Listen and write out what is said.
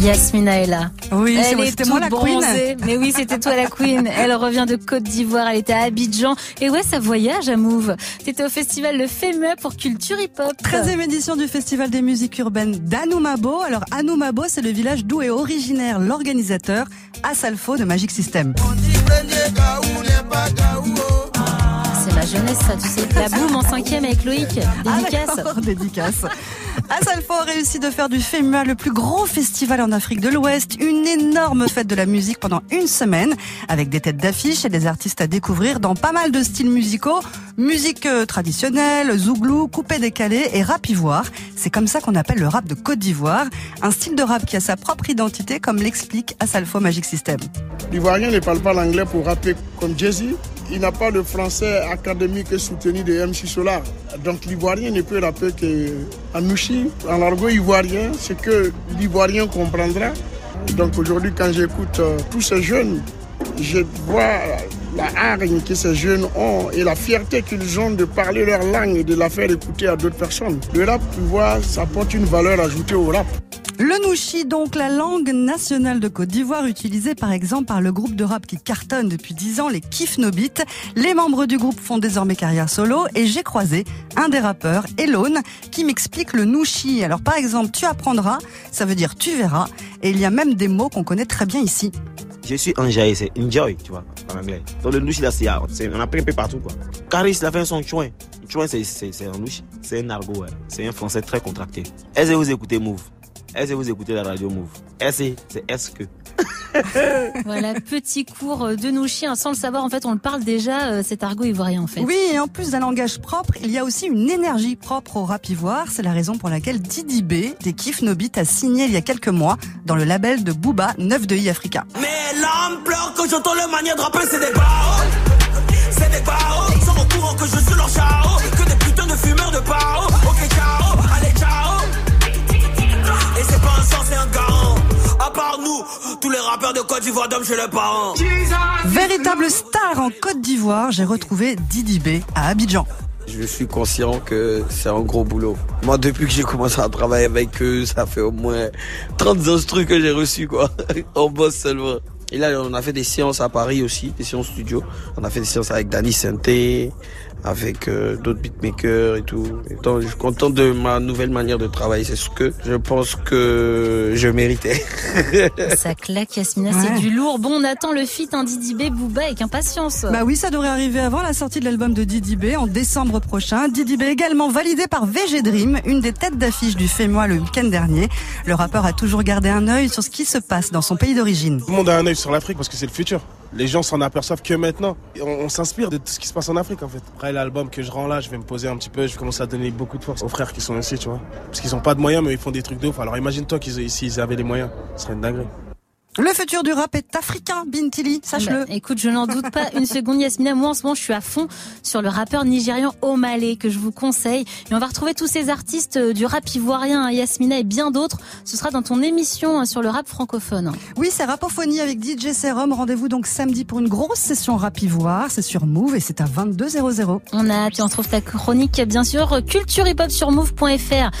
Yasmina est là. Oui, Elle est c'était toute moi la queen. bronzée. Mais oui, c'était toi la queen. Elle revient de Côte d'Ivoire. Elle était à Abidjan. Et ouais, ça voyage à Move. T'étais au festival Le Fémua pour culture hip-hop. 13e édition du Festival des musiques urbaines d'Anoumabo. Alors Anoumabo, c'est le village d'où est originaire l'organisateur Asalfo de Magic System. Ma jeunesse, ça, tu sais. La boum en cinquième avec Loïc. Dédicace. Ah, d'accord, dédicace. Asalfo a réussi de faire du FEMUA le plus grand festival en Afrique de l'Ouest, une énorme fête de la musique pendant une semaine, avec des têtes d'affiche et des artistes à découvrir dans pas mal de styles musicaux, musique euh, traditionnelle, zouglou, coupé décalé et rap ivoire. C'est comme ça qu'on appelle le rap de Côte d'Ivoire, un style de rap qui a sa propre identité, comme l'explique Asalfo Magic System. L'Ivoirien ne parle pas l'anglais pour rapper comme Jay-Z. Il n'a pas le français académique soutenu de MC Solar. Donc l'Ivoirien ne peut rapper qu'en nouchi, en argot ivoirien, ce que l'Ivoirien comprendra. Donc aujourd'hui, quand j'écoute euh, tous ces jeunes, je vois la hargne que ces jeunes ont et la fierté qu'ils ont de parler leur langue et de la faire écouter à d'autres personnes. Le rap, tu vois, ça apporte une valeur ajoutée au rap. Le nouchi, donc la langue nationale de Côte d'Ivoire, utilisée par exemple par le groupe de rap qui cartonne depuis 10 ans, les Kif Nobit. Les membres du groupe font désormais carrière solo et j'ai croisé un des rappeurs, Elone, qui m'explique le nouchi. Alors par exemple, tu apprendras, ça veut dire tu verras, et il y a même des mots qu'on connaît très bien ici. Je suis enjaillé, c'est enjoy, tu vois, en anglais. Donc le nouchi là, c'est, un peu partout, quoi. Caris, il a fait son chouin. Chouin, c'est, c'est, un nouchi. C'est un argot. C'est un français très contracté. Est-ce que vous écoutez Move? Est-ce que vous écoutez la radio Move? Est-ce c'est est-ce que? Voilà, petit cours de nos chiens. Sans le savoir, en fait, on le parle déjà, euh, cet argot ivoirien, en fait. Oui, et en plus d'un langage propre, il y a aussi une énergie propre au rap ivoire. C'est la raison pour laquelle Didi B, des Kif Nobit, a signé il y a quelques mois dans le label de Booba, 9 de I Africa. Mais l'ampleur que j'entends le manière de rapper, c'est des barreaux. C'est des barreaux. Ils sont au courant que je suis leur chao. Les de Côte d'Ivoire dorment chez leurs parents. Véritable star en Côte d'Ivoire, j'ai retrouvé Didi B à Abidjan. Je suis conscient que c'est un gros boulot. Moi, depuis que j'ai commencé à travailler avec eux, ça fait au moins 30 instrus que j'ai reçus, quoi. On bosse seulement. Et là, on a fait des séances à Paris aussi, des séances studio. On a fait des séances avec Danny Sainté, avec euh, d'autres beatmakers et tout. Et donc, je suis content de ma nouvelle manière de travailler. C'est ce que je pense que je méritais. Ça claque, Yasmina, Ouais. c'est du lourd. Bon, on attend le feat un Didi B Booba avec impatience. Bah oui, ça devrait arriver avant la sortie de l'album de Didi B en décembre prochain. Didi B également validé par VG Dream, une des têtes d'affiche du FEMOI le week-end dernier. Le rappeur a toujours gardé un œil sur ce qui se passe dans son pays d'origine. Tout le monde a un œil sur l'Afrique parce que c'est le futur. Les gens s'en aperçoivent que maintenant. On, s'inspire de tout ce qui se passe en Afrique en fait. Après l'album que je rends là, je vais me poser un petit peu, je vais commencer à donner beaucoup de force aux frères qui sont ici, tu vois. Parce qu'ils ont pas de moyens mais ils font des trucs de ouf. Alors imagine-toi qu'ils s'ils avaient les moyens, ce serait une dinguerie. Le futur du rap est africain, Bintili, sache-le. Bah, écoute, je n'en doute pas une seconde, Yasmina. Moi, en ce moment, je suis à fond sur le rappeur nigérian Omalé, que je vous conseille. Et on va retrouver tous ces artistes euh, du rap ivoirien, hein, Yasmina et bien d'autres. Ce sera dans ton émission hein, sur le rap francophone. Oui, c'est Rapophonie avec DJ Serum. Rendez-vous donc samedi pour une grosse session rap ivoire. C'est sur Move et c'est à 22h00. On a et on trouve ta chronique, bien sûr, culture hip hop sur move.fr.